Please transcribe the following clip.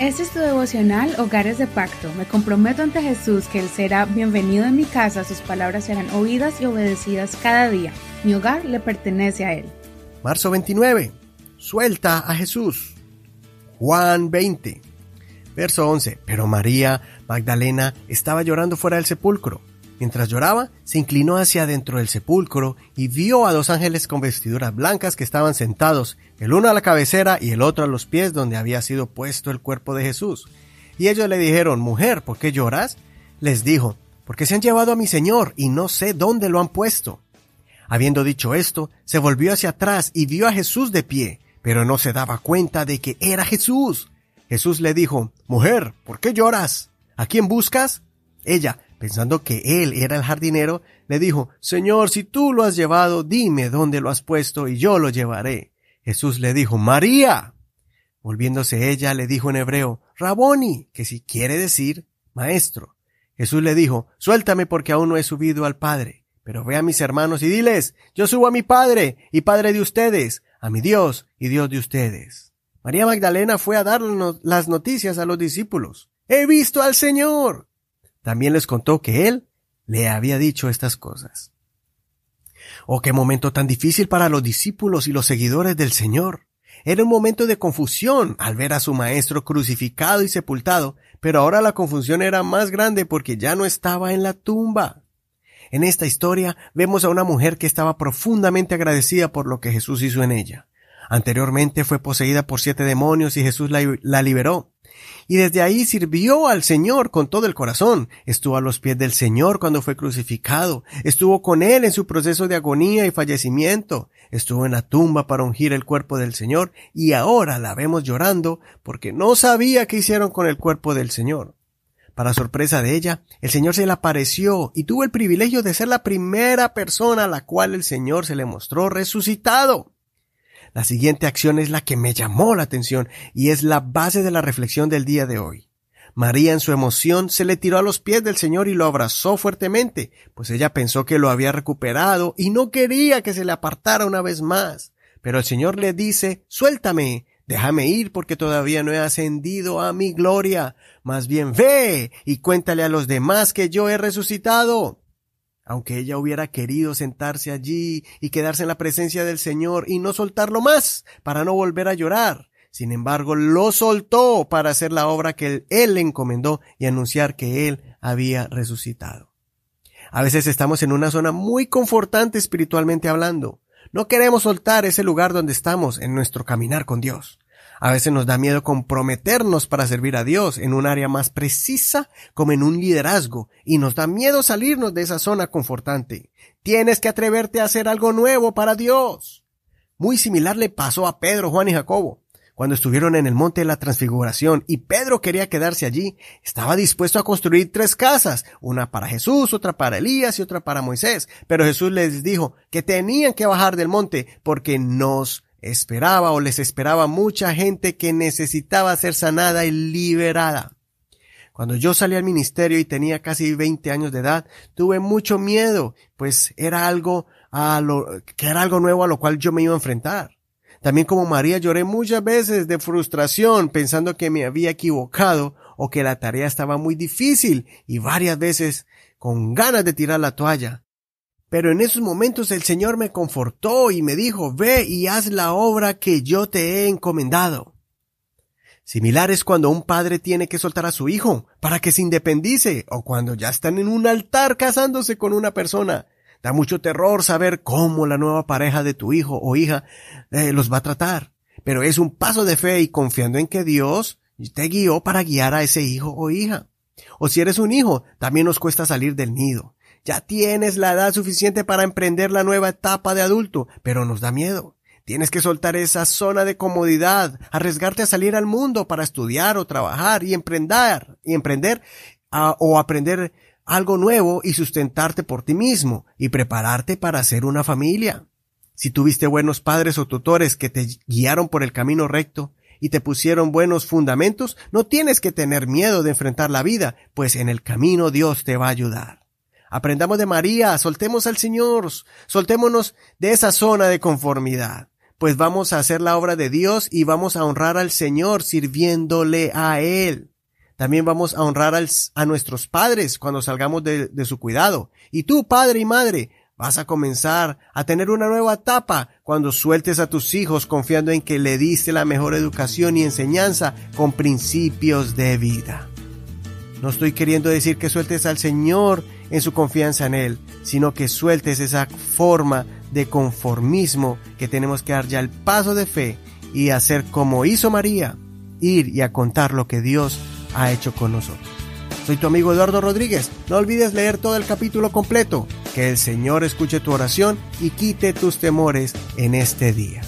Este es tu devocional Hogares de Pacto. Me comprometo ante Jesús que Él será bienvenido en mi casa, sus palabras serán oídas y obedecidas cada día. Mi hogar le pertenece a Él. Marzo 29. Suelta a Jesús. Juan 20. Verso 11. Pero María Magdalena estaba llorando fuera del sepulcro. Mientras lloraba, se inclinó hacia adentro del sepulcro y vio a dos ángeles con vestiduras blancas que estaban sentados, el uno a la cabecera y el otro a los pies donde había sido puesto el cuerpo de Jesús. Y ellos le dijeron, Mujer, ¿por qué lloras? Les dijo, Porque se han llevado a mi Señor y no sé dónde lo han puesto. Habiendo dicho esto, se volvió hacia atrás y vio a Jesús de pie, pero no se daba cuenta de que era Jesús. Jesús le dijo, Mujer, ¿por qué lloras? ¿A quién buscas? Ella, pensando que él era el jardinero, le dijo, Señor, si tú lo has llevado, dime dónde lo has puesto y yo lo llevaré. Jesús le dijo, María. Volviéndose ella, le dijo en hebreo, Raboni, que si quiere decir, maestro. Jesús le dijo, Suéltame porque aún no he subido al Padre, pero ve a mis hermanos y diles, yo subo a mi Padre y Padre de ustedes, a mi Dios y Dios de ustedes. María Magdalena fue a dar las noticias a los discípulos. He visto al Señor. También les contó que Él le había dicho estas cosas. Oh, qué momento tan difícil para los discípulos y los seguidores del Señor. Era un momento de confusión al ver a su maestro crucificado y sepultado, pero ahora la confusión era más grande porque ya no estaba en la tumba. En esta historia vemos a una mujer que estaba profundamente agradecida por lo que Jesús hizo en ella. Anteriormente fue poseída por siete demonios y Jesús la, la liberó y desde ahí sirvió al Señor con todo el corazón. Estuvo a los pies del Señor cuando fue crucificado, estuvo con Él en su proceso de agonía y fallecimiento, estuvo en la tumba para ungir el cuerpo del Señor y ahora la vemos llorando porque no sabía qué hicieron con el cuerpo del Señor. Para sorpresa de ella, el Señor se le apareció y tuvo el privilegio de ser la primera persona a la cual el Señor se le mostró resucitado. La siguiente acción es la que me llamó la atención y es la base de la reflexión del día de hoy. María en su emoción se le tiró a los pies del Señor y lo abrazó fuertemente, pues ella pensó que lo había recuperado y no quería que se le apartara una vez más. Pero el Señor le dice, suéltame, déjame ir porque todavía no he ascendido a mi gloria. Más bien ve y cuéntale a los demás que yo he resucitado aunque ella hubiera querido sentarse allí y quedarse en la presencia del Señor y no soltarlo más para no volver a llorar. Sin embargo, lo soltó para hacer la obra que Él le encomendó y anunciar que Él había resucitado. A veces estamos en una zona muy confortante espiritualmente hablando. No queremos soltar ese lugar donde estamos en nuestro caminar con Dios. A veces nos da miedo comprometernos para servir a Dios en un área más precisa como en un liderazgo y nos da miedo salirnos de esa zona confortante. Tienes que atreverte a hacer algo nuevo para Dios. Muy similar le pasó a Pedro, Juan y Jacobo. Cuando estuvieron en el monte de la transfiguración y Pedro quería quedarse allí, estaba dispuesto a construir tres casas, una para Jesús, otra para Elías y otra para Moisés. Pero Jesús les dijo que tenían que bajar del monte porque nos esperaba o les esperaba mucha gente que necesitaba ser sanada y liberada. Cuando yo salí al ministerio y tenía casi 20 años de edad, tuve mucho miedo, pues era algo a lo, que era algo nuevo a lo cual yo me iba a enfrentar. También como María lloré muchas veces de frustración pensando que me había equivocado o que la tarea estaba muy difícil y varias veces con ganas de tirar la toalla. Pero en esos momentos el Señor me confortó y me dijo, ve y haz la obra que yo te he encomendado. Similar es cuando un padre tiene que soltar a su hijo para que se independice o cuando ya están en un altar casándose con una persona. Da mucho terror saber cómo la nueva pareja de tu hijo o hija eh, los va a tratar. Pero es un paso de fe y confiando en que Dios te guió para guiar a ese hijo o hija. O si eres un hijo, también nos cuesta salir del nido. Ya tienes la edad suficiente para emprender la nueva etapa de adulto, pero nos da miedo. Tienes que soltar esa zona de comodidad, arriesgarte a salir al mundo para estudiar o trabajar y emprender, y emprender o aprender algo nuevo y sustentarte por ti mismo y prepararte para hacer una familia. Si tuviste buenos padres o tutores que te guiaron por el camino recto y te pusieron buenos fundamentos, no tienes que tener miedo de enfrentar la vida, pues en el camino Dios te va a ayudar. Aprendamos de María, soltemos al Señor, soltémonos de esa zona de conformidad. pues vamos a hacer la obra de Dios y vamos a honrar al Señor sirviéndole a Él. También vamos a honrar a nuestros padres cuando salgamos de, su cuidado. Y tú, padre y madre, vas a comenzar a tener una nueva etapa cuando sueltes a tus hijos confiando en que le diste la mejor educación y enseñanza con principios de vida. No estoy queriendo decir que sueltes al Señor en su confianza en Él, sino que sueltes esa forma de conformismo que tenemos que dar ya el paso de fe y hacer como hizo María, ir y a contar lo que Dios ha hecho con nosotros. Soy tu amigo Eduardo Rodríguez. No olvides leer todo el capítulo completo. Que el Señor escuche tu oración y quite tus temores en este día.